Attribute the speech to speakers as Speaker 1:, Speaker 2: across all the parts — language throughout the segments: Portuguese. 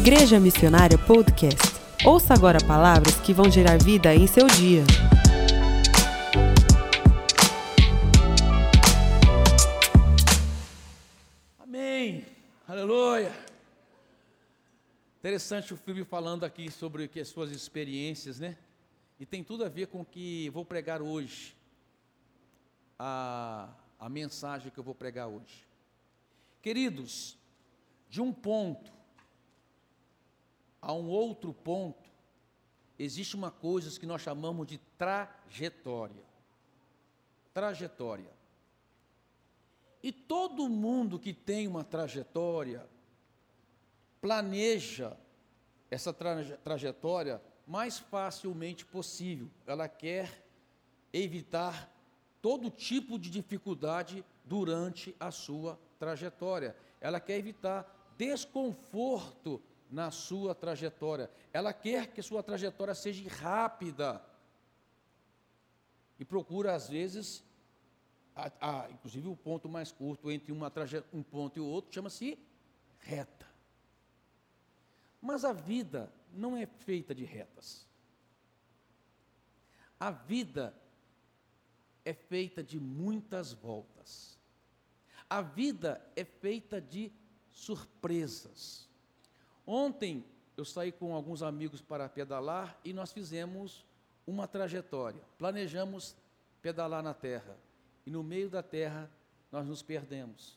Speaker 1: Igreja Missionária Podcast. Ouça agora palavras que vão gerar vida em seu dia.
Speaker 2: Amém. Aleluia. Interessante o filme falando aqui sobre que as suas experiências, né? E tem tudo a ver com o que vou pregar hoje. A, a mensagem que eu vou pregar hoje. Queridos, de um ponto a um outro ponto, existe uma coisa que nós chamamos de trajetória. Trajetória. E todo mundo que tem uma trajetória planeja essa trajetória mais facilmente possível. Ela quer evitar todo tipo de dificuldade durante a sua trajetória. Ela quer evitar desconforto na sua trajetória. Ela quer que sua trajetória seja rápida. E procura, às vezes, a, a, inclusive o ponto mais curto entre uma um ponto e o outro chama-se reta. Mas a vida não é feita de retas. A vida é feita de muitas voltas. A vida é feita de surpresas. Ontem eu saí com alguns amigos para pedalar e nós fizemos uma trajetória. Planejamos pedalar na terra e no meio da terra nós nos perdemos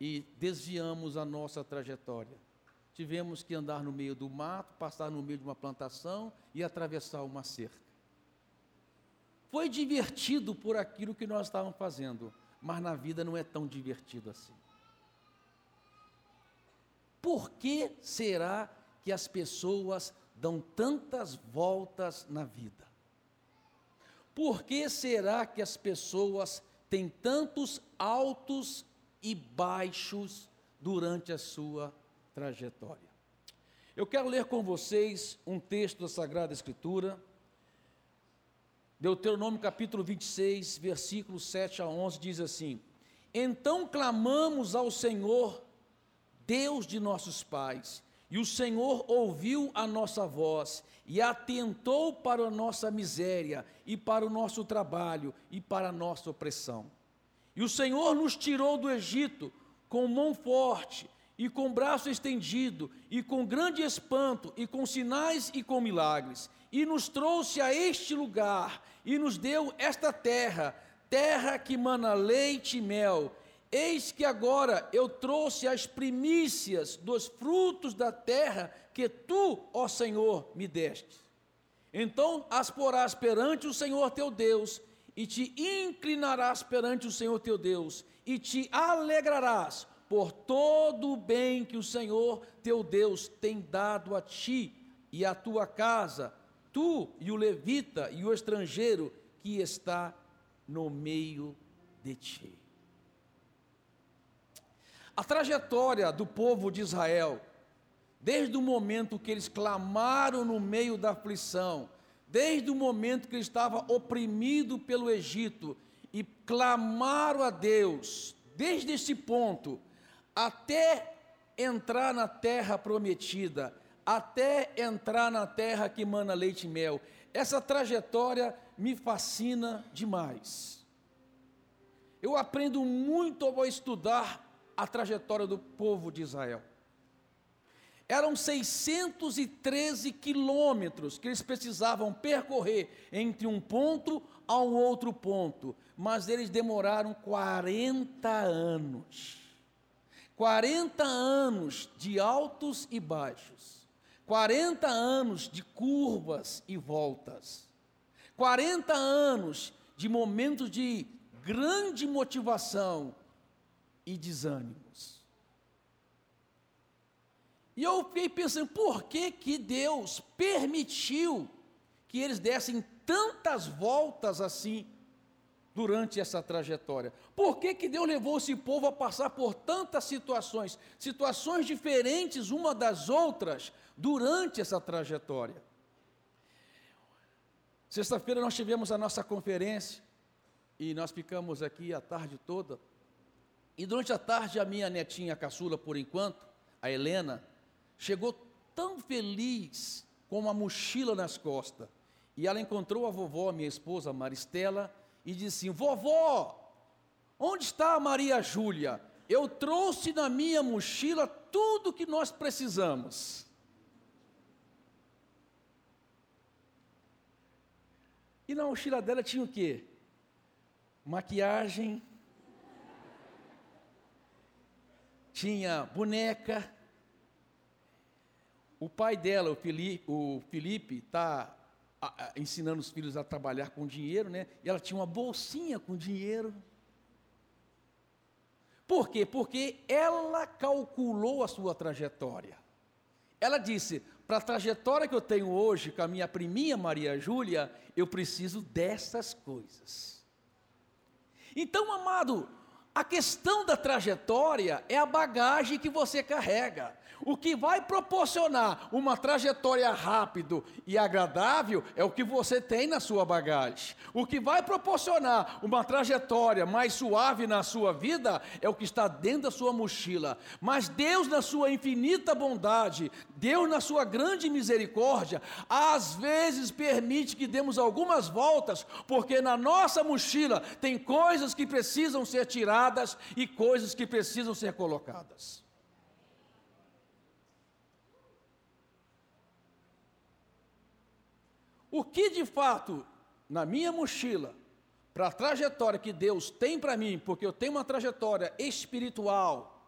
Speaker 2: e desviamos a nossa trajetória. Tivemos que andar no meio do mato, passar no meio de uma plantação e atravessar uma cerca. Foi divertido por aquilo que nós estávamos fazendo, mas na vida não é tão divertido assim. Por que será que as pessoas dão tantas voltas na vida? Por que será que as pessoas têm tantos altos e baixos durante a sua trajetória? Eu quero ler com vocês um texto da Sagrada Escritura, Deuteronômio capítulo 26, versículos 7 a 11, diz assim: Então clamamos ao Senhor Deus de nossos pais, e o Senhor ouviu a nossa voz e atentou para a nossa miséria e para o nosso trabalho e para a nossa opressão. E o Senhor nos tirou do Egito com mão forte e com braço estendido e com grande espanto e com sinais e com milagres, e nos trouxe a este lugar e nos deu esta terra, terra que mana leite e mel Eis que agora eu trouxe as primícias dos frutos da terra que tu, ó Senhor, me deste. Então as porás perante o Senhor teu Deus, e te inclinarás perante o Senhor teu Deus, e te alegrarás por todo o bem que o Senhor teu Deus tem dado a ti e à tua casa, tu e o levita e o estrangeiro que está no meio de ti. A trajetória do povo de Israel, desde o momento que eles clamaram no meio da aflição, desde o momento que ele estava oprimido pelo Egito e clamaram a Deus, desde esse ponto até entrar na terra prometida, até entrar na terra que mana leite e mel. Essa trajetória me fascina demais. Eu aprendo muito ao estudar a trajetória do povo de Israel. Eram 613 quilômetros que eles precisavam percorrer entre um ponto a um outro ponto, mas eles demoraram 40 anos. 40 anos de altos e baixos, 40 anos de curvas e voltas, 40 anos de momentos de grande motivação e desânimos. E eu fiquei pensando, por que, que Deus permitiu que eles dessem tantas voltas assim durante essa trajetória? Por que, que Deus levou esse povo a passar por tantas situações, situações diferentes uma das outras, durante essa trajetória? Sexta-feira nós tivemos a nossa conferência e nós ficamos aqui a tarde toda e durante a tarde, a minha netinha caçula, por enquanto, a Helena, chegou tão feliz com uma mochila nas costas. E ela encontrou a vovó, minha esposa Maristela, e disse assim: Vovó, onde está a Maria Júlia? Eu trouxe na minha mochila tudo que nós precisamos. E na mochila dela tinha o quê? Maquiagem, tinha boneca. O pai dela, o Felipe, está ensinando os filhos a trabalhar com dinheiro, né? E ela tinha uma bolsinha com dinheiro. Por quê? Porque ela calculou a sua trajetória. Ela disse: para a trajetória que eu tenho hoje com a minha priminha Maria Júlia, eu preciso dessas coisas. Então, amado, a questão da trajetória é a bagagem que você carrega. O que vai proporcionar uma trajetória rápido e agradável é o que você tem na sua bagagem. O que vai proporcionar uma trajetória mais suave na sua vida é o que está dentro da sua mochila. Mas Deus, na sua infinita bondade, Deus, na sua grande misericórdia, às vezes permite que demos algumas voltas, porque na nossa mochila tem coisas que precisam ser tiradas e coisas que precisam ser colocadas. O que de fato, na minha mochila, para a trajetória que Deus tem para mim, porque eu tenho uma trajetória espiritual,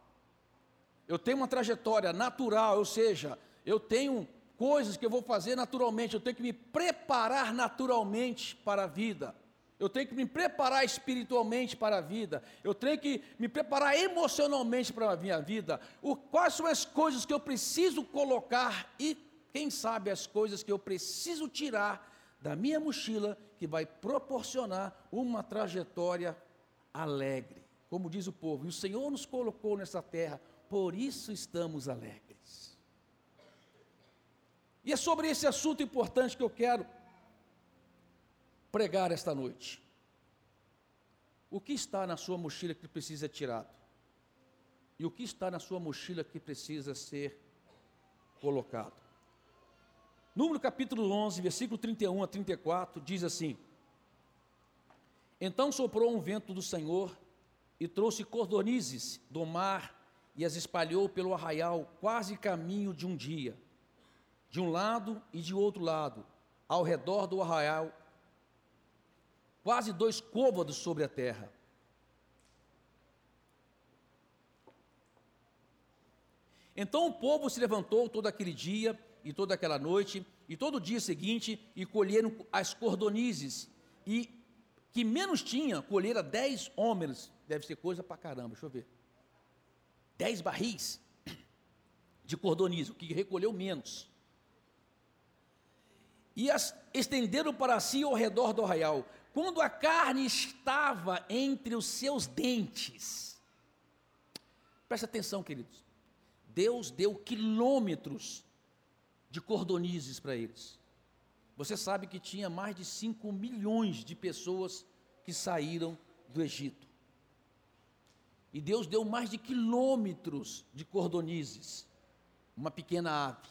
Speaker 2: eu tenho uma trajetória natural, ou seja, eu tenho coisas que eu vou fazer naturalmente, eu tenho que me preparar naturalmente para a vida. Eu tenho que me preparar espiritualmente para a vida. Eu tenho que me preparar emocionalmente para a minha vida. O, quais são as coisas que eu preciso colocar e quem sabe as coisas que eu preciso tirar da minha mochila que vai proporcionar uma trajetória alegre. Como diz o povo, e o Senhor nos colocou nessa terra, por isso estamos alegres. E é sobre esse assunto importante que eu quero pregar esta noite. O que está na sua mochila que precisa ser tirado? E o que está na sua mochila que precisa ser colocado? Número capítulo 11, versículo 31 a 34, diz assim: Então soprou um vento do Senhor e trouxe cordonizes do mar e as espalhou pelo arraial, quase caminho de um dia, de um lado e de outro lado, ao redor do arraial, quase dois côvados sobre a terra. Então o povo se levantou todo aquele dia e toda aquela noite, e todo o dia seguinte, e colheram as cordonizes, e que menos tinha, colheram dez homens, deve ser coisa pra caramba, deixa eu ver, dez barris de cordonizes, o que recolheu menos, e as estenderam para si ao redor do arraial, quando a carne estava entre os seus dentes, presta atenção queridos, Deus deu quilômetros de cordonizes para eles. Você sabe que tinha mais de 5 milhões de pessoas que saíram do Egito. E Deus deu mais de quilômetros de cordonizes, uma pequena ave.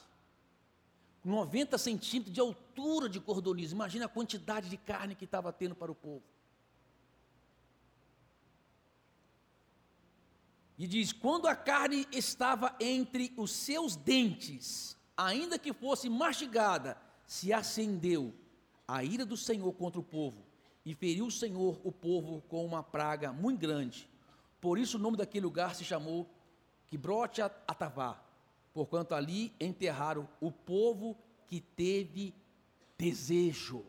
Speaker 2: 90 centímetros de altura de cordonizes. Imagina a quantidade de carne que estava tendo para o povo. E diz: quando a carne estava entre os seus dentes, ainda que fosse mastigada, se acendeu a ira do Senhor contra o povo, e feriu o Senhor o povo com uma praga muito grande. Por isso o nome daquele lugar se chamou Quibrote Atavá, porquanto ali enterraram o povo que teve desejo.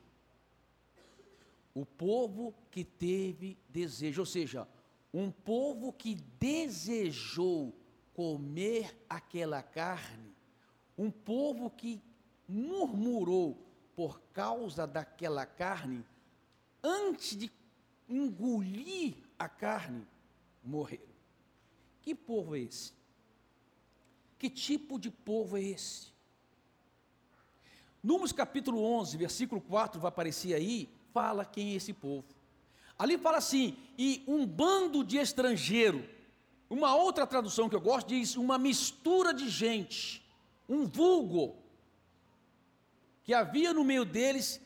Speaker 2: O povo que teve desejo, ou seja, um povo que desejou comer aquela carne um povo que murmurou por causa daquela carne, antes de engolir a carne, morreram. Que povo é esse? Que tipo de povo é esse? Números capítulo 11, versículo 4, vai aparecer aí, fala quem é esse povo. Ali fala assim: e um bando de estrangeiro. Uma outra tradução que eu gosto diz uma mistura de gente um vulgo que havia no meio deles,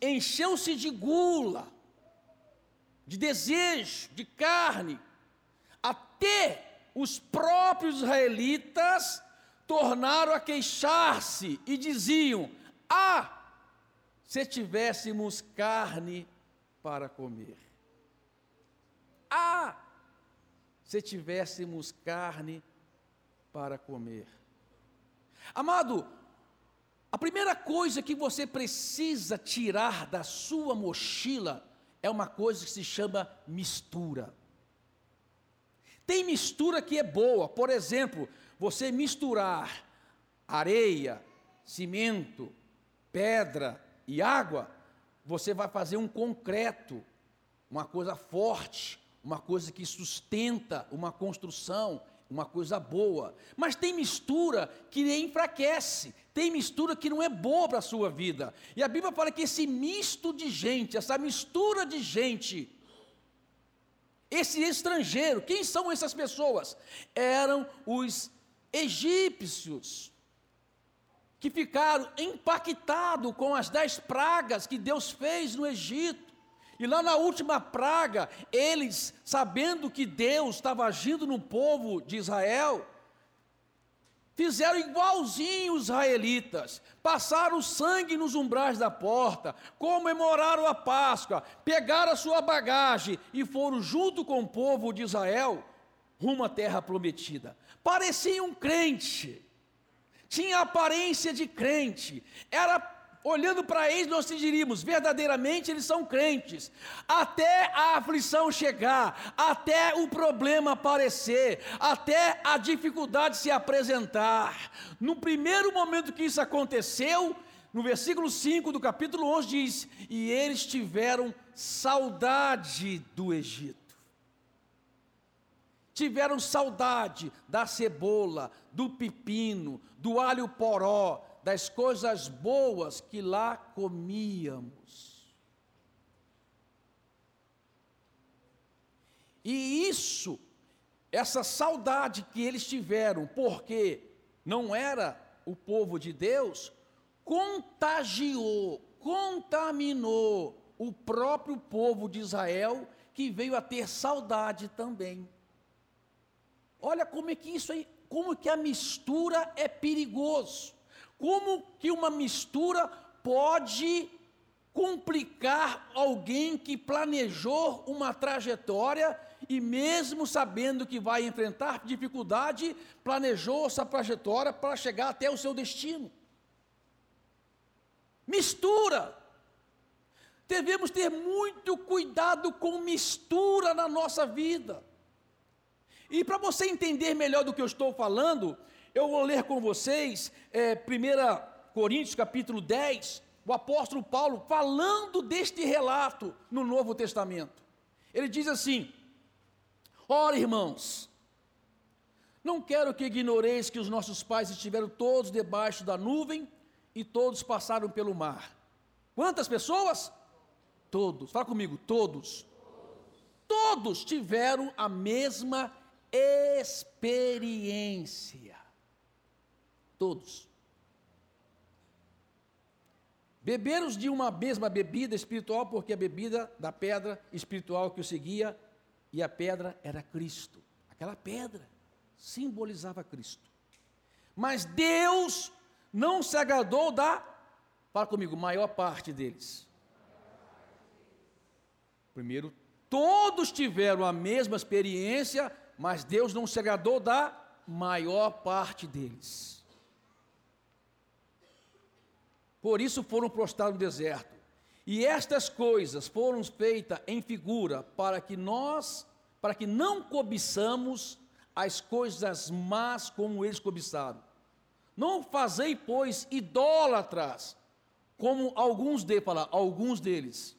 Speaker 2: encheu-se de gula, de desejo, de carne, até os próprios israelitas tornaram a queixar-se e diziam: Ah, se tivéssemos carne para comer. Ah, se tivéssemos carne para comer. Amado, a primeira coisa que você precisa tirar da sua mochila é uma coisa que se chama mistura. Tem mistura que é boa, por exemplo, você misturar areia, cimento, pedra e água, você vai fazer um concreto, uma coisa forte, uma coisa que sustenta uma construção, uma coisa boa. Mas tem mistura que enfraquece, tem mistura que não é boa para a sua vida. E a Bíblia fala que esse misto de gente, essa mistura de gente, esse estrangeiro, quem são essas pessoas? Eram os egípcios, que ficaram impactados com as dez pragas que Deus fez no Egito. E lá na última praga, eles, sabendo que Deus estava agindo no povo de Israel, fizeram igualzinho os israelitas, passaram sangue nos umbrais da porta, comemoraram a Páscoa, pegaram a sua bagagem e foram junto com o povo de Israel rumo à terra prometida. Parecia um crente, tinha aparência de crente, era olhando para eles, nós diríamos, verdadeiramente eles são crentes, até a aflição chegar, até o problema aparecer, até a dificuldade se apresentar. No primeiro momento que isso aconteceu, no versículo 5 do capítulo 11 diz: E eles tiveram saudade do Egito tiveram saudade da cebola, do pepino, do alho poró, das coisas boas que lá comíamos. E isso, essa saudade que eles tiveram, porque não era o povo de Deus, contagiou, contaminou o próprio povo de Israel, que veio a ter saudade também. Olha como é que isso aí, como que a mistura é perigoso. Como que uma mistura pode complicar alguém que planejou uma trajetória e mesmo sabendo que vai enfrentar dificuldade, planejou essa trajetória para chegar até o seu destino. Mistura. Devemos ter muito cuidado com mistura na nossa vida. E para você entender melhor do que eu estou falando, eu vou ler com vocês é, 1 Coríntios capítulo 10, o apóstolo Paulo falando deste relato no Novo Testamento. Ele diz assim: Ora, irmãos, não quero que ignoreis que os nossos pais estiveram todos debaixo da nuvem e todos passaram pelo mar. Quantas pessoas? Todos. Fala comigo, todos. Todos tiveram a mesma experiência. Todos. Beberam de uma mesma bebida espiritual, porque a bebida da pedra espiritual que o seguia, e a pedra era Cristo. Aquela pedra simbolizava Cristo. Mas Deus não se agradou da, fala comigo, maior parte deles. Primeiro, todos tiveram a mesma experiência, mas Deus não se agradou da maior parte deles. Por isso foram prostrados no deserto. E estas coisas foram feitas em figura para que nós, para que não cobiçamos as coisas más como eles cobiçaram. Não fazei, pois, idólatras, como alguns de alguns deles.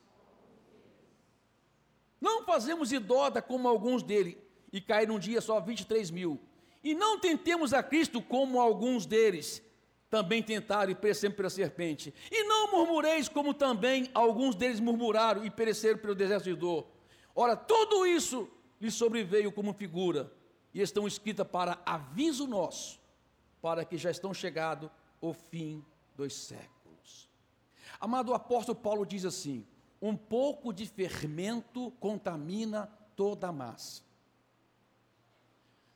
Speaker 2: Não fazemos idólatra como alguns deles e cair num dia só 23 mil. E não tentemos a Cristo como alguns deles também tentaram e pereceram pela serpente. E não murmureis como também alguns deles murmuraram e pereceram pelo deserto de dor. Ora, tudo isso lhes sobreveio como figura e estão escritas para aviso nosso, para que já estão chegado o fim dos séculos. Amado apóstolo Paulo diz assim: um pouco de fermento contamina toda a massa.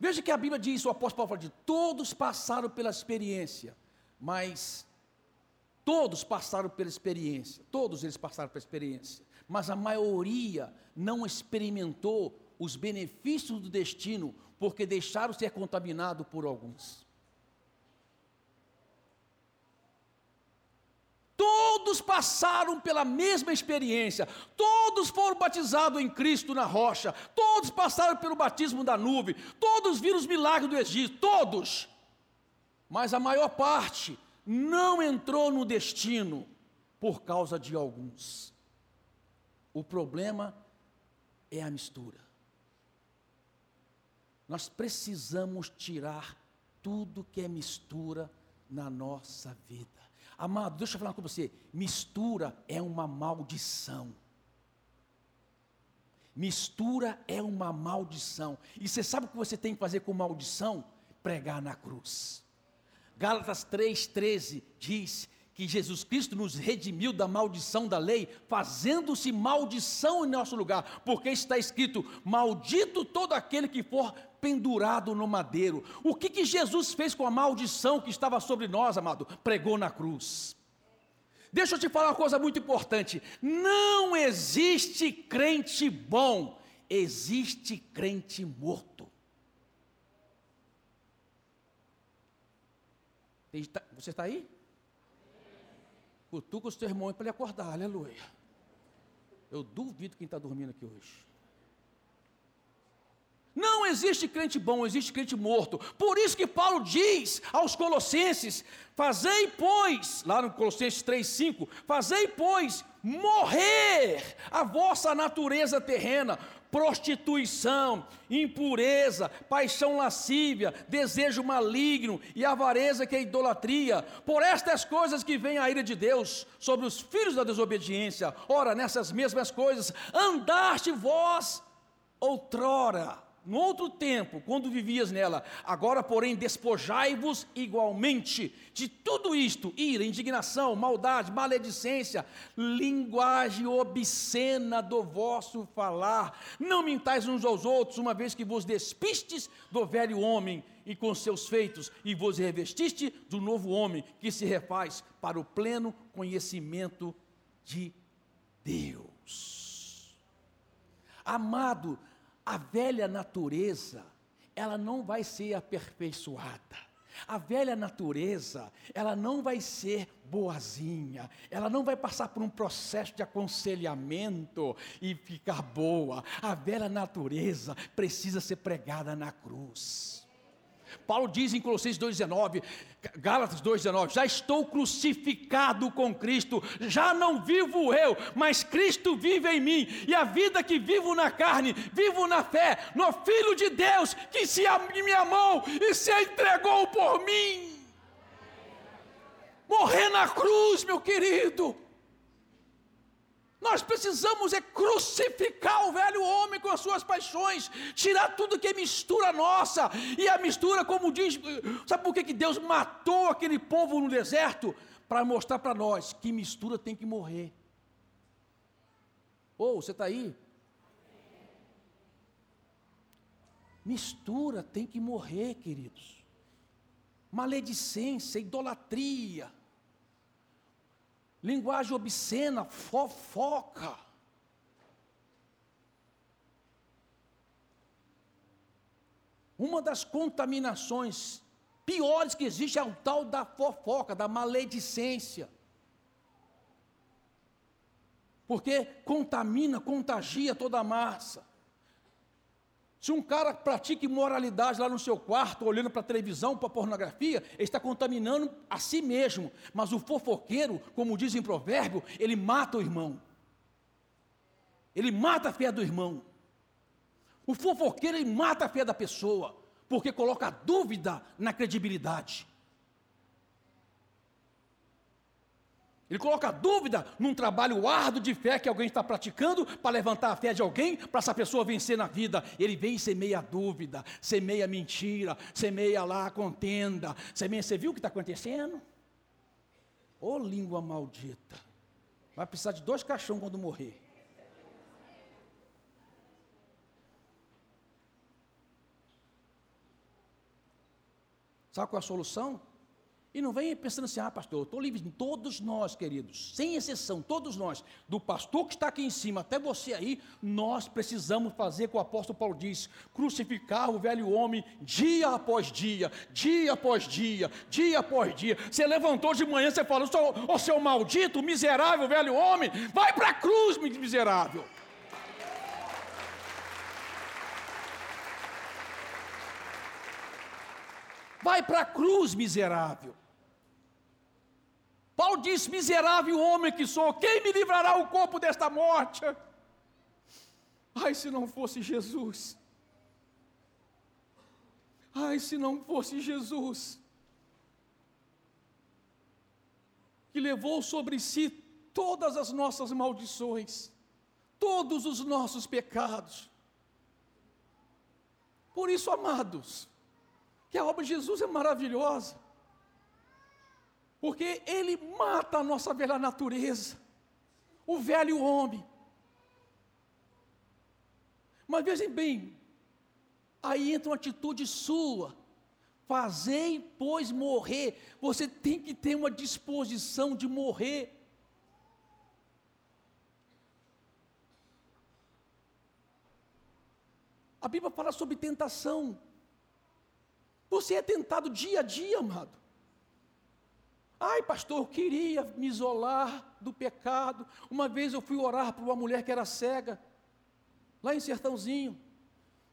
Speaker 2: Veja que a Bíblia diz, o apóstolo Paulo fala de todos passaram pela experiência, mas todos passaram pela experiência, todos eles passaram pela experiência, mas a maioria não experimentou os benefícios do destino, porque deixaram ser contaminado por alguns. Todos passaram pela mesma experiência, todos foram batizados em Cristo na rocha, todos passaram pelo batismo da nuvem, todos viram os milagres do Egito, todos. Mas a maior parte não entrou no destino por causa de alguns. O problema é a mistura. Nós precisamos tirar tudo que é mistura na nossa vida. Amado, deixa eu falar com você: mistura é uma maldição. Mistura é uma maldição. E você sabe o que você tem que fazer com maldição? Pregar na cruz. Gálatas 3,13 diz que Jesus Cristo nos redimiu da maldição da lei, fazendo-se maldição em nosso lugar, porque está escrito: Maldito todo aquele que for pendurado no madeiro. O que, que Jesus fez com a maldição que estava sobre nós, amado? Pregou na cruz. Deixa eu te falar uma coisa muito importante: não existe crente bom, existe crente morto. Você está aí? Cutuca o seu irmão para ele acordar, aleluia. Eu duvido quem está dormindo aqui hoje. Não existe crente bom, existe crente morto. Por isso que Paulo diz aos Colossenses: Fazei, pois, lá no Colossenses 3,5, fazei, pois, morrer a vossa natureza terrena, prostituição, impureza, paixão lascívia, desejo maligno e avareza que é idolatria. Por estas coisas que vem a ira de Deus sobre os filhos da desobediência. Ora, nessas mesmas coisas andaste vós outrora no outro tempo, quando vivias nela, agora, porém, despojai-vos igualmente de tudo isto: ira, indignação, maldade, maledicência, linguagem obscena do vosso falar. Não mintais uns aos outros, uma vez que vos despistes do velho homem e com seus feitos, e vos revestiste do novo homem, que se refaz para o pleno conhecimento de Deus. Amado, a velha natureza, ela não vai ser aperfeiçoada. A velha natureza, ela não vai ser boazinha, ela não vai passar por um processo de aconselhamento e ficar boa. A velha natureza precisa ser pregada na cruz. Paulo diz em Colossenses 2,19, Gálatas 2,19: Já estou crucificado com Cristo, já não vivo eu, mas Cristo vive em mim, e a vida que vivo na carne, vivo na fé, no Filho de Deus, que se me amou e se entregou por mim. Morrer na cruz, meu querido, nós precisamos é crucificar o velho homem com as suas paixões, tirar tudo que é mistura nossa. E a mistura, como diz, sabe por que, que Deus matou aquele povo no deserto? Para mostrar para nós que mistura tem que morrer. Ou oh, você está aí? Mistura tem que morrer, queridos. Maledicência, idolatria linguagem obscena, fofoca. Uma das contaminações piores que existe é o tal da fofoca, da maledicência. Porque contamina, contagia toda a massa. Se um cara pratica imoralidade lá no seu quarto, olhando para a televisão, para a pornografia, ele está contaminando a si mesmo. Mas o fofoqueiro, como diz em provérbio, ele mata o irmão. Ele mata a fé do irmão. O fofoqueiro ele mata a fé da pessoa, porque coloca dúvida na credibilidade. Ele coloca dúvida num trabalho árduo de fé que alguém está praticando para levantar a fé de alguém, para essa pessoa vencer na vida. Ele vem e semeia dúvida, semeia mentira, semeia lá contenda, semeia. Você viu o que está acontecendo? Ô oh, língua maldita. Vai precisar de dois caixões quando morrer. Sabe qual é a solução? E não venha pensando assim, ah, pastor, eu estou livre. Todos nós, queridos, sem exceção, todos nós, do pastor que está aqui em cima até você aí, nós precisamos fazer o que o apóstolo Paulo diz: crucificar o velho homem dia após dia, dia após dia, dia após dia. Você levantou de manhã, você falou, ô seu maldito, miserável velho homem, vai para a cruz, miserável. Vai para a cruz, miserável. Paulo diz: Miserável homem que sou, quem me livrará o corpo desta morte? Ai, se não fosse Jesus. Ai, se não fosse Jesus. Que levou sobre si todas as nossas maldições, todos os nossos pecados. Por isso, amados, que a obra de Jesus é maravilhosa, porque ele mata a nossa velha natureza, o velho homem. Mas vejam bem, aí entra uma atitude sua, fazei, pois, morrer, você tem que ter uma disposição de morrer. A Bíblia fala sobre tentação. Você é tentado dia a dia, amado. Ai, pastor, eu queria me isolar do pecado. Uma vez eu fui orar para uma mulher que era cega, lá em Sertãozinho.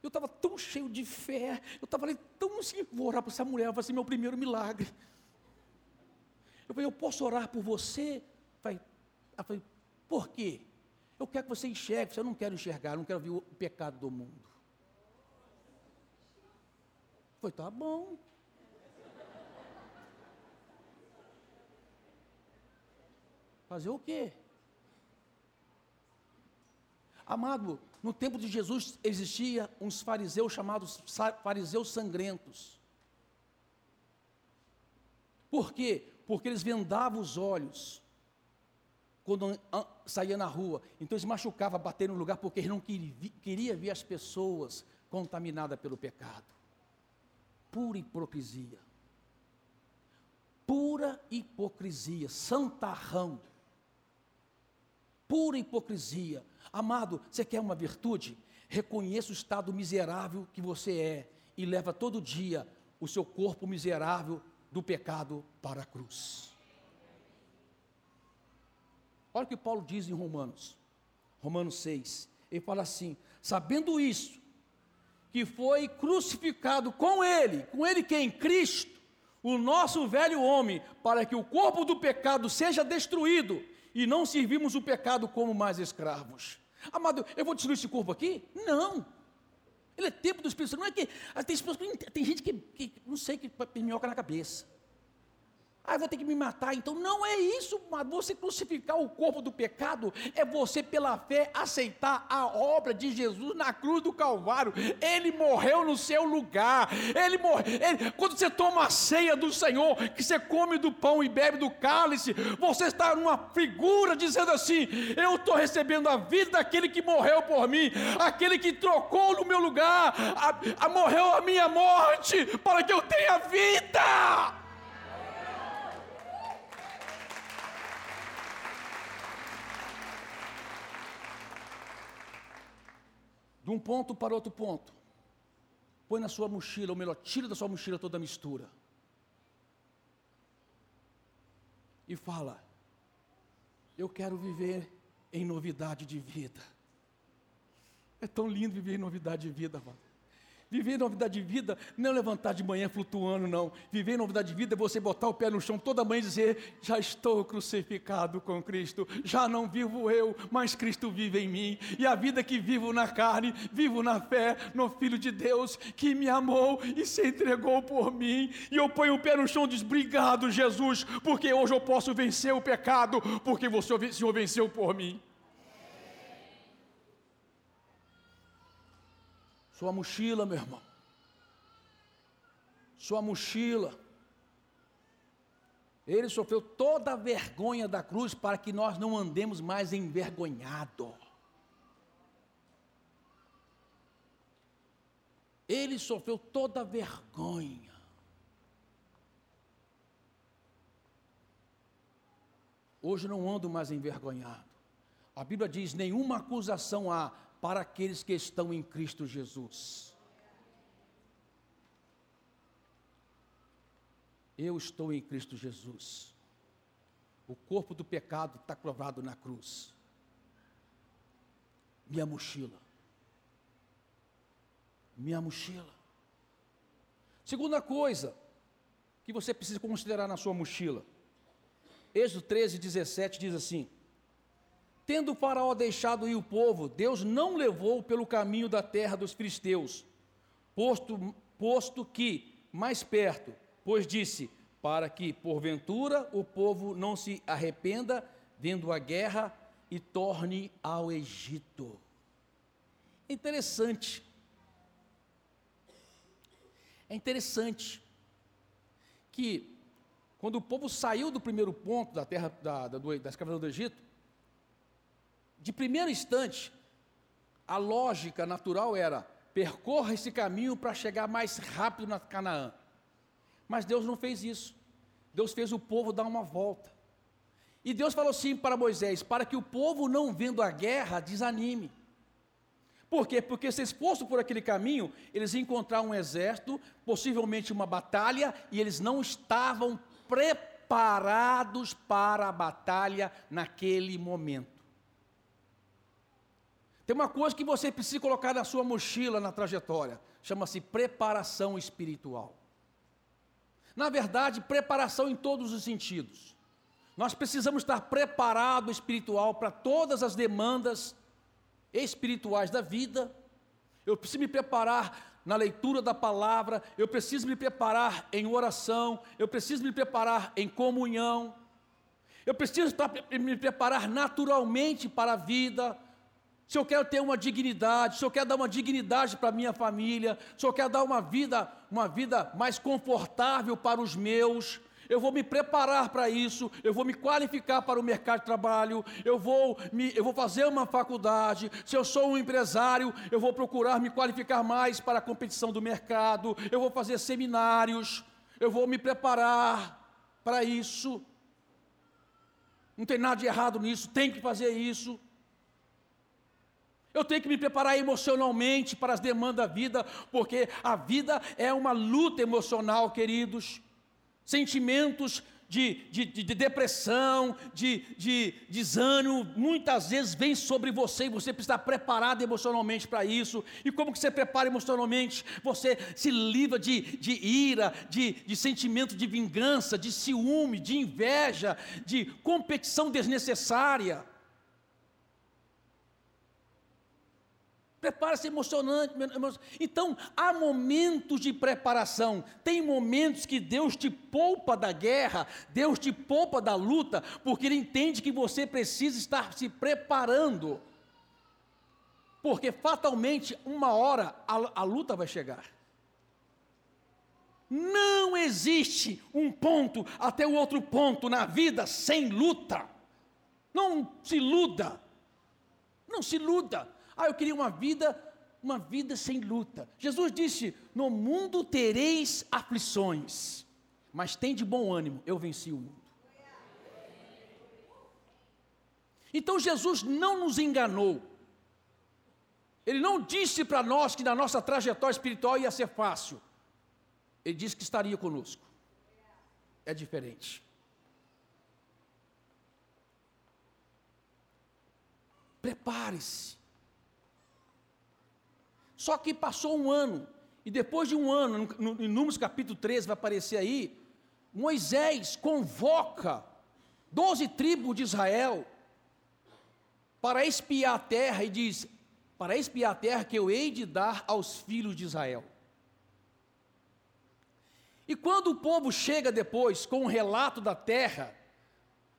Speaker 2: Eu estava tão cheio de fé, eu estava ali tão assim, vou orar para essa mulher, vai ser meu primeiro milagre. Eu falei, eu posso orar por você? Ela falei, por quê? Eu quero que você enxergue, eu não quero enxergar, eu não quero ver o pecado do mundo. Foi, tá bom. Fazer o quê? Amado, no tempo de Jesus existia uns fariseus chamados fariseus sangrentos. Por quê? Porque eles vendavam os olhos quando saía na rua. Então eles machucavam, bateram no lugar porque eles não queriam, queria ver as pessoas contaminadas pelo pecado pura hipocrisia. Pura hipocrisia, santarrão. Pura hipocrisia. Amado, você quer uma virtude? Reconheça o estado miserável que você é e leva todo dia o seu corpo miserável do pecado para a cruz. Olha o que Paulo diz em Romanos, Romanos 6. Ele fala assim: sabendo isso, que foi crucificado com ele, com ele quem? Cristo, o nosso velho homem, para que o corpo do pecado seja destruído e não servimos o pecado como mais escravos. Amado, eu vou destruir esse corpo aqui? Não. Ele é tempo do Espírito Santo. Não é que ah, tem, tem gente que, que, não sei, que minhoca na cabeça. Ah, vou ter que me matar. Então não é isso, mas você crucificar o corpo do pecado é você, pela fé, aceitar a obra de Jesus na cruz do Calvário. Ele morreu no seu lugar. Ele morreu. Quando você toma a ceia do Senhor, que você come do pão e bebe do cálice, você está numa figura dizendo assim: Eu estou recebendo a vida daquele que morreu por mim, aquele que trocou no meu lugar, a, a morreu a minha morte, para que eu tenha vida. De um ponto para outro ponto. Põe na sua mochila, ou melhor, tira da sua mochila toda a mistura. E fala: Eu quero viver em novidade de vida. É tão lindo viver em novidade de vida, mano. Viver novidade de vida não é levantar de manhã flutuando, não. Viver novidade de vida é você botar o pé no chão toda manhã e dizer: Já estou crucificado com Cristo, já não vivo eu, mas Cristo vive em mim. E a vida que vivo na carne, vivo na fé no Filho de Deus que me amou e se entregou por mim. E eu ponho o pé no chão e diz: Obrigado, Jesus, porque hoje eu posso vencer o pecado, porque você, o Senhor venceu por mim. Sua mochila, meu irmão. Sua mochila. Ele sofreu toda a vergonha da cruz para que nós não andemos mais envergonhado. Ele sofreu toda a vergonha. Hoje não ando mais envergonhado. A Bíblia diz: nenhuma acusação há para aqueles que estão em Cristo Jesus. Eu estou em Cristo Jesus. O corpo do pecado está crovado na cruz. Minha mochila. Minha mochila. Segunda coisa que você precisa considerar na sua mochila. Êxodo 13, 17 diz assim: Tendo faraó deixado ir o povo, Deus não levou pelo caminho da terra dos filisteus, posto, posto que mais perto, pois disse, para que, porventura, o povo não se arrependa, vendo a guerra, e torne ao Egito. Interessante. É interessante que, quando o povo saiu do primeiro ponto da terra da, da, da escravidão do Egito, de primeiro instante, a lógica natural era: percorra esse caminho para chegar mais rápido na Canaã. Mas Deus não fez isso. Deus fez o povo dar uma volta. E Deus falou assim para Moisés: para que o povo, não vendo a guerra, desanime. Por quê? Porque se exposto por aquele caminho, eles encontraram um exército, possivelmente uma batalha, e eles não estavam preparados para a batalha naquele momento. Tem uma coisa que você precisa colocar na sua mochila na trajetória, chama-se preparação espiritual. Na verdade, preparação em todos os sentidos. Nós precisamos estar preparado espiritual para todas as demandas espirituais da vida. Eu preciso me preparar na leitura da palavra, eu preciso me preparar em oração, eu preciso me preparar em comunhão. Eu preciso me preparar naturalmente para a vida, se eu quero ter uma dignidade, se eu quero dar uma dignidade para a minha família, se eu quero dar uma vida, uma vida mais confortável para os meus, eu vou me preparar para isso, eu vou me qualificar para o mercado de trabalho, eu vou, me, eu vou fazer uma faculdade, se eu sou um empresário, eu vou procurar me qualificar mais para a competição do mercado, eu vou fazer seminários, eu vou me preparar para isso. Não tem nada de errado nisso, tem que fazer isso. Eu tenho que me preparar emocionalmente para as demandas da vida, porque a vida é uma luta emocional, queridos. Sentimentos de, de, de, depressão, de, de desânimo, muitas vezes vem sobre você e você precisa estar preparado emocionalmente para isso. E como que você prepara emocionalmente? Você se livra de, de ira, de, de sentimento de vingança, de ciúme, de inveja, de competição desnecessária. Prepara-se emocionante. Então, há momentos de preparação. Tem momentos que Deus te poupa da guerra, Deus te poupa da luta, porque Ele entende que você precisa estar se preparando. Porque fatalmente, uma hora, a, a luta vai chegar. Não existe um ponto até o outro ponto na vida sem luta. Não se iluda. Não se iluda. Ah, eu queria uma vida, uma vida sem luta. Jesus disse: No mundo tereis aflições, mas tem de bom ânimo, eu venci o mundo. Então Jesus não nos enganou. Ele não disse para nós que na nossa trajetória espiritual ia ser fácil. Ele disse que estaria conosco. É diferente. Prepare-se. Só que passou um ano E depois de um ano, no, no, em Números capítulo 13, vai aparecer aí, Moisés convoca doze tribos de Israel para espiar a terra e diz: Para espiar a terra que eu hei de dar aos filhos de Israel. E quando o povo chega depois com um relato da terra,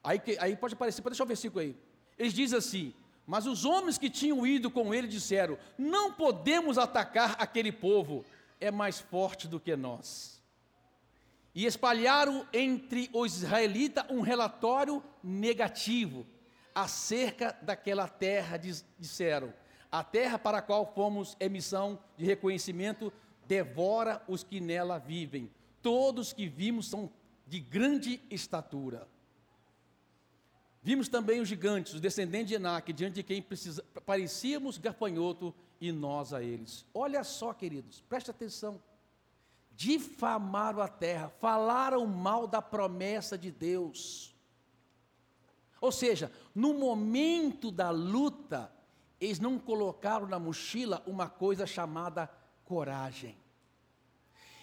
Speaker 2: aí, aí pode aparecer, pode deixar o versículo aí. Eles dizem assim: Mas os homens que tinham ido com ele disseram: Não podemos atacar aquele povo, é mais forte do que nós. E espalharam entre os israelitas um relatório negativo acerca daquela terra, disseram: A terra para a qual fomos emissão de reconhecimento devora os que nela vivem. Todos que vimos são de grande estatura. Vimos também os gigantes, os descendentes de Enac, diante de quem precisa, parecíamos gafanhoto e nós a eles. Olha só, queridos, preste atenção. Difamaram a terra, falaram mal da promessa de Deus. Ou seja, no momento da luta, eles não colocaram na mochila uma coisa chamada coragem.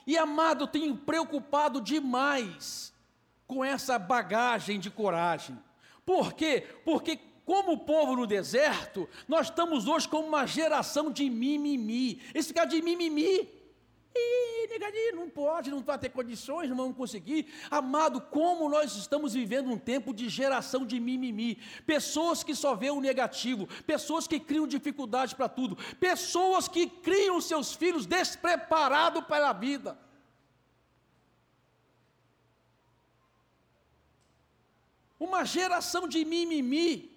Speaker 2: E amado, tenho preocupado demais com essa bagagem de coragem. Por quê? Porque como povo no deserto, nós estamos hoje como uma geração de mimimi. Esse cara de mimimi Ih, negadinho, não pode, não vai ter condições, não vamos conseguir. Amado, como nós estamos vivendo um tempo de geração de mimimi. Pessoas que só vêem o negativo, pessoas que criam dificuldade para tudo, pessoas que criam seus filhos despreparados para a vida. Uma geração de mimimi.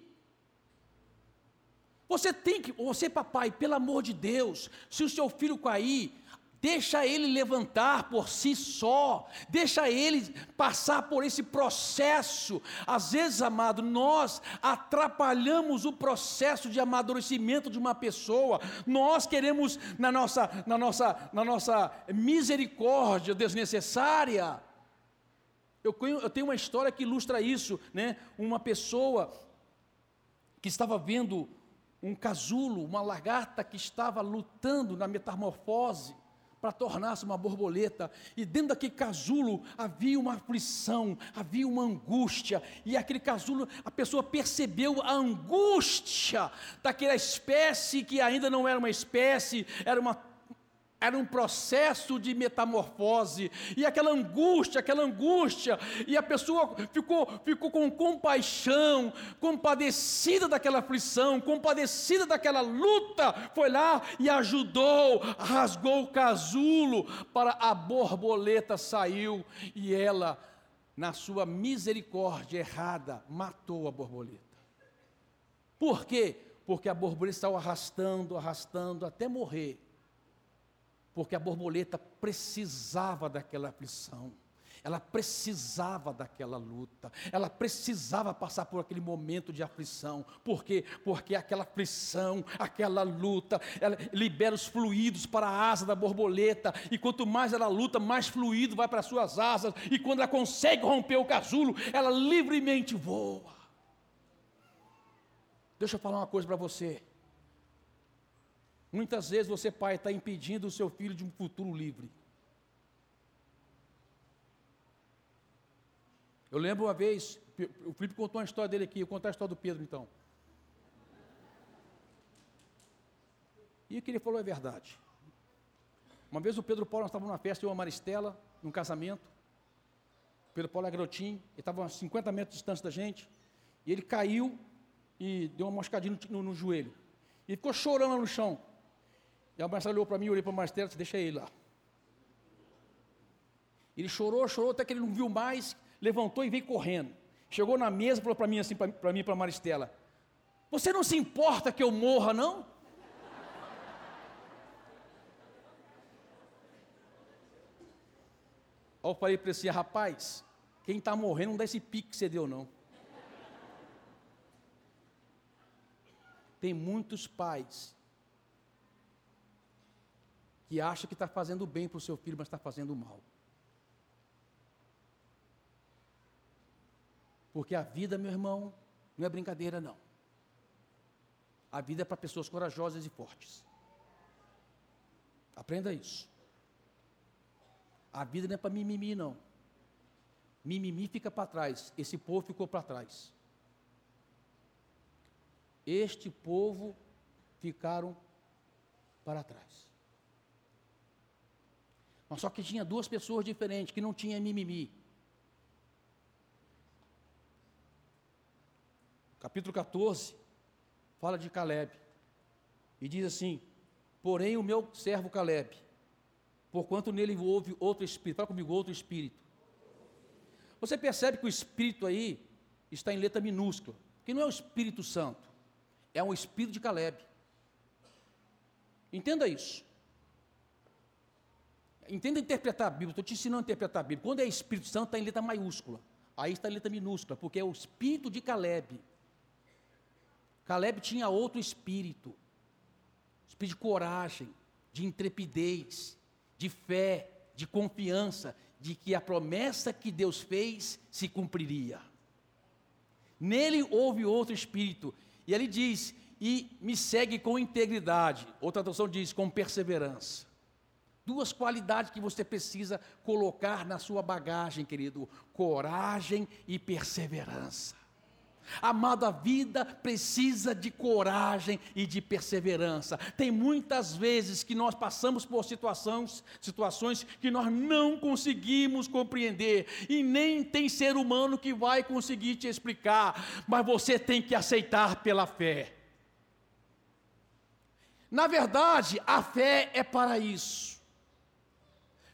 Speaker 2: Você tem que, você papai, pelo amor de Deus, se o seu filho cair, Deixa ele levantar por si só, deixa ele passar por esse processo. Às vezes, amado, nós atrapalhamos o processo de amadurecimento de uma pessoa. Nós queremos, na nossa, na nossa, na nossa misericórdia desnecessária. Eu, tenho uma história que ilustra isso, né? Uma pessoa que estava vendo um casulo, uma lagarta que estava lutando na metamorfose para tornar-se uma borboleta, e dentro daquele casulo havia uma aflição, havia uma angústia, e aquele casulo, a pessoa percebeu a angústia daquela espécie que ainda não era uma espécie, era uma era um processo de metamorfose, e aquela angústia, aquela angústia, e a pessoa ficou, ficou com compaixão, compadecida daquela aflição, compadecida daquela luta, foi lá e ajudou, rasgou o casulo, para a borboleta saiu, e ela, na sua misericórdia errada, matou a borboleta. Por quê? Porque a borboleta estava arrastando, arrastando até morrer porque a borboleta precisava daquela aflição, ela precisava daquela luta, ela precisava passar por aquele momento de aflição, por quê? Porque aquela aflição, aquela luta, ela libera os fluidos para a asa da borboleta, e quanto mais ela luta, mais fluido vai para as suas asas, e quando ela consegue romper o casulo, ela livremente voa. Deixa eu falar uma coisa para você. Muitas vezes você, pai, está impedindo o seu filho de um futuro livre. Eu lembro uma vez, o Felipe contou uma história dele aqui, eu vou contar a história do Pedro então. E o que ele falou é verdade. Uma vez o Pedro Paulo, nós estávamos numa festa, eu e Maristela, num casamento. O Pedro Paulo é garotinho, ele estava a 50 metros de distância da gente, e ele caiu e deu uma moscadinha no, no, no joelho. E ficou chorando no chão. E a Marcela olhou para mim, olhei para o Marcelo e disse, deixa ele lá. Ele chorou, chorou, até que ele não viu mais, levantou e veio correndo. Chegou na mesa e falou para mim assim, para mim para Maristela, você não se importa que eu morra, não? Aí eu falei para ele assim, rapaz, quem está morrendo não dá esse pique que você deu, não. Tem muitos pais que acha que está fazendo bem para o seu filho, mas está fazendo mal. Porque a vida, meu irmão, não é brincadeira, não. A vida é para pessoas corajosas e fortes. Aprenda isso. A vida não é para mimimi, não. Mimimi fica para trás. Esse povo ficou para trás. Este povo ficaram para trás. Mas só que tinha duas pessoas diferentes, que não tinha mimimi. Capítulo 14 fala de Caleb. E diz assim: Porém, o meu servo Caleb, porquanto nele houve outro espírito, fala comigo, outro espírito. Você percebe que o espírito aí está em letra minúscula, que não é o Espírito Santo, é um espírito de Caleb. Entenda isso. Entenda interpretar a Bíblia, estou te ensinando a interpretar a Bíblia. Quando é Espírito Santo, está em letra maiúscula. Aí está em letra minúscula, porque é o espírito de Caleb. Caleb tinha outro espírito espírito de coragem, de intrepidez, de fé, de confiança, de que a promessa que Deus fez se cumpriria. Nele houve outro espírito, e ele diz: e me segue com integridade. Outra tradução diz: com perseverança. Duas qualidades que você precisa colocar na sua bagagem, querido: coragem e perseverança. Amado, a vida precisa de coragem e de perseverança. Tem muitas vezes que nós passamos por situações, situações que nós não conseguimos compreender e nem tem ser humano que vai conseguir te explicar, mas você tem que aceitar pela fé. Na verdade, a fé é para isso.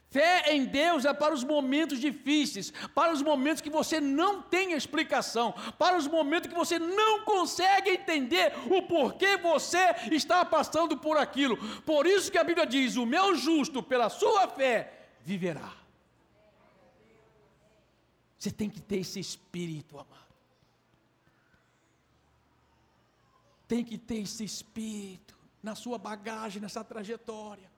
Speaker 2: Fé em Deus é para os momentos difíceis, para os momentos que você não tem explicação, para os momentos que você não consegue entender o porquê você está passando por aquilo. Por isso que a Bíblia diz: O meu justo, pela sua fé, viverá. Você tem que ter esse espírito, amado. Tem que ter esse espírito na sua bagagem, nessa trajetória.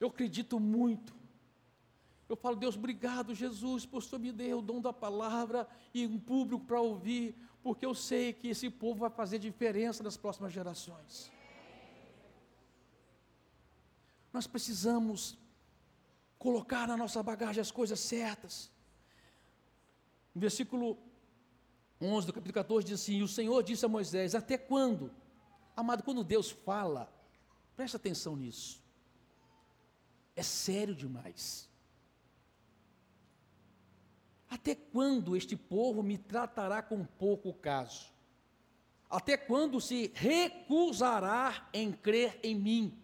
Speaker 2: Eu acredito muito. Eu falo, Deus, obrigado, Jesus, por Senhor me deu o dom da palavra e um público para ouvir, porque eu sei que esse povo vai fazer diferença nas próximas gerações. Nós precisamos colocar na nossa bagagem as coisas certas. No versículo 11 do capítulo 14 diz assim: O Senhor disse a Moisés: Até quando? Amado, quando Deus fala, presta atenção nisso. É sério demais. Até quando este povo me tratará com pouco caso? Até quando se recusará em crer em mim?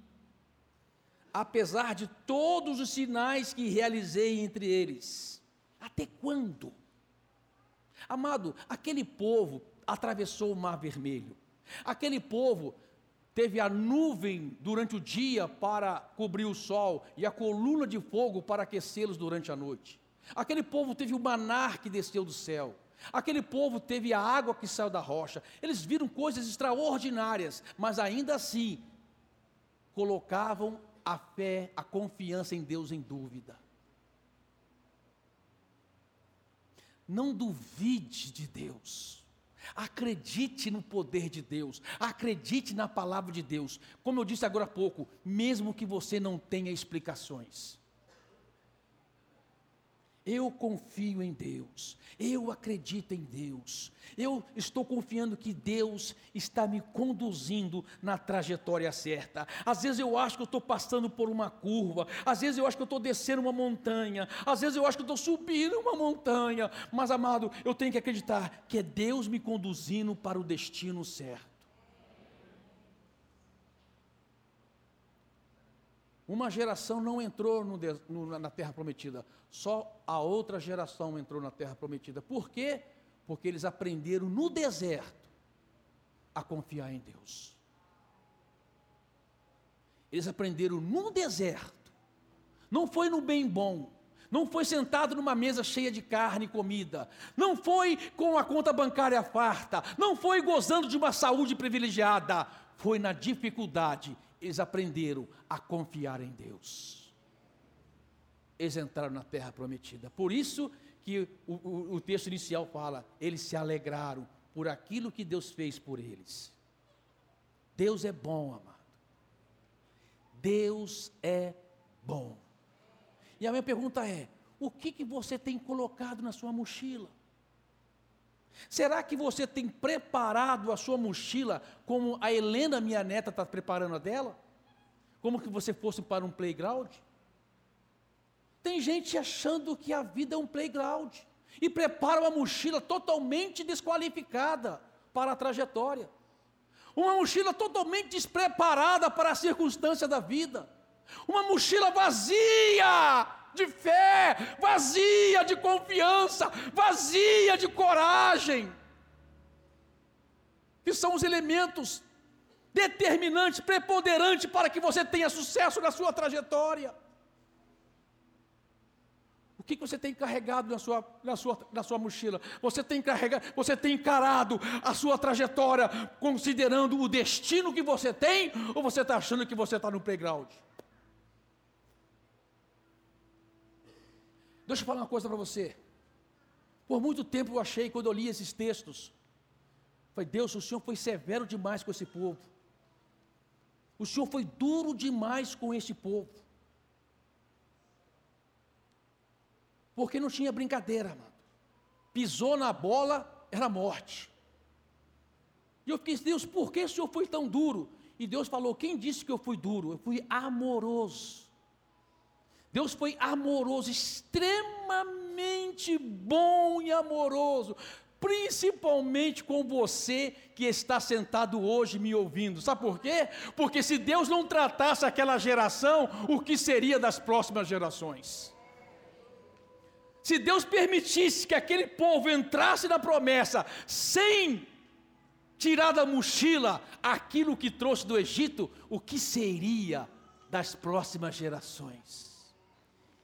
Speaker 2: Apesar de todos os sinais que realizei entre eles. Até quando? Amado, aquele povo atravessou o Mar Vermelho. Aquele povo teve a nuvem durante o dia para cobrir o sol e a coluna de fogo para aquecê-los durante a noite. Aquele povo teve o manar que desceu do céu. Aquele povo teve a água que saiu da rocha. Eles viram coisas extraordinárias, mas ainda assim colocavam a fé, a confiança em Deus em dúvida. Não duvide de Deus. Acredite no poder de Deus, acredite na palavra de Deus. Como eu disse agora há pouco, mesmo que você não tenha explicações. Eu confio em Deus, eu acredito em Deus, eu estou confiando que Deus está me conduzindo na trajetória certa. Às vezes eu acho que eu estou passando por uma curva, às vezes eu acho que eu estou descendo uma montanha, às vezes eu acho que eu estou subindo uma montanha, mas amado, eu tenho que acreditar que é Deus me conduzindo para o destino certo. Uma geração não entrou no, no, na terra prometida, só a outra geração entrou na terra prometida. Por quê? Porque eles aprenderam no deserto a confiar em Deus. Eles aprenderam no deserto, não foi no bem bom, não foi sentado numa mesa cheia de carne e comida, não foi com a conta bancária farta, não foi gozando de uma saúde privilegiada, foi na dificuldade eles aprenderam a confiar em Deus. Eles entraram na terra prometida. Por isso que o, o, o texto inicial fala: eles se alegraram por aquilo que Deus fez por eles. Deus é bom, amado. Deus é bom. E a minha pergunta é: o que, que você tem colocado na sua mochila? Será que você tem preparado a sua mochila como a Helena, minha neta, está preparando a dela? Como que você fosse para um playground? Tem gente achando que a vida é um playground e prepara uma mochila totalmente desqualificada para a trajetória. Uma mochila totalmente despreparada para a circunstância da vida. Uma mochila vazia de fé, vazia de confiança, vazia de coragem. Que são os elementos determinantes, preponderantes para que você tenha sucesso na sua trajetória. O que você tem carregado na sua, na sua, na sua mochila? Você tem carregado, você tem encarado a sua trajetória considerando o destino que você tem, ou você está achando que você está no playground? Deixa eu falar uma coisa para você. Por muito tempo eu achei, quando eu li esses textos, foi Deus, o Senhor foi severo demais com esse povo. O Senhor foi duro demais com esse povo. Porque não tinha brincadeira, amado. Pisou na bola, era morte. E eu fiquei, Deus, por que o Senhor foi tão duro? E Deus falou: quem disse que eu fui duro? Eu fui amoroso. Deus foi amoroso, extremamente bom e amoroso, principalmente com você que está sentado hoje me ouvindo. Sabe por quê? Porque se Deus não tratasse aquela geração, o que seria das próximas gerações? Se Deus permitisse que aquele povo entrasse na promessa sem tirar da mochila aquilo que trouxe do Egito, o que seria das próximas gerações?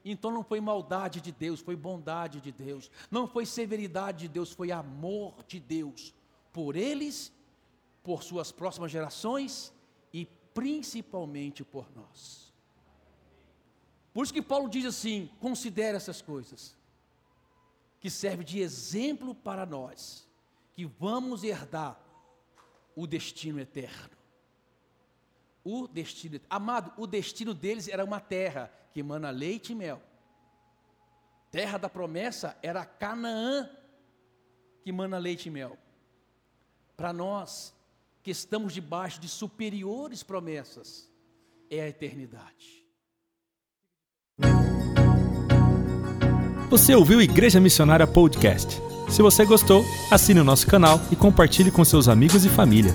Speaker 2: Então não foi maldade de Deus, foi bondade de Deus. Não foi severidade de Deus, foi amor de Deus por eles, por suas próximas gerações e principalmente por nós. Por isso que Paulo diz assim: considere essas coisas, que serve de exemplo para nós, que vamos herdar o destino eterno. O destino, amado, o destino deles era uma terra que emana leite e mel. Terra da promessa era Canaã, que emana leite e mel. Para nós, que estamos debaixo de superiores promessas, é a eternidade.
Speaker 3: Você ouviu Igreja Missionária Podcast? Se você gostou, assine o nosso canal e compartilhe com seus amigos e família.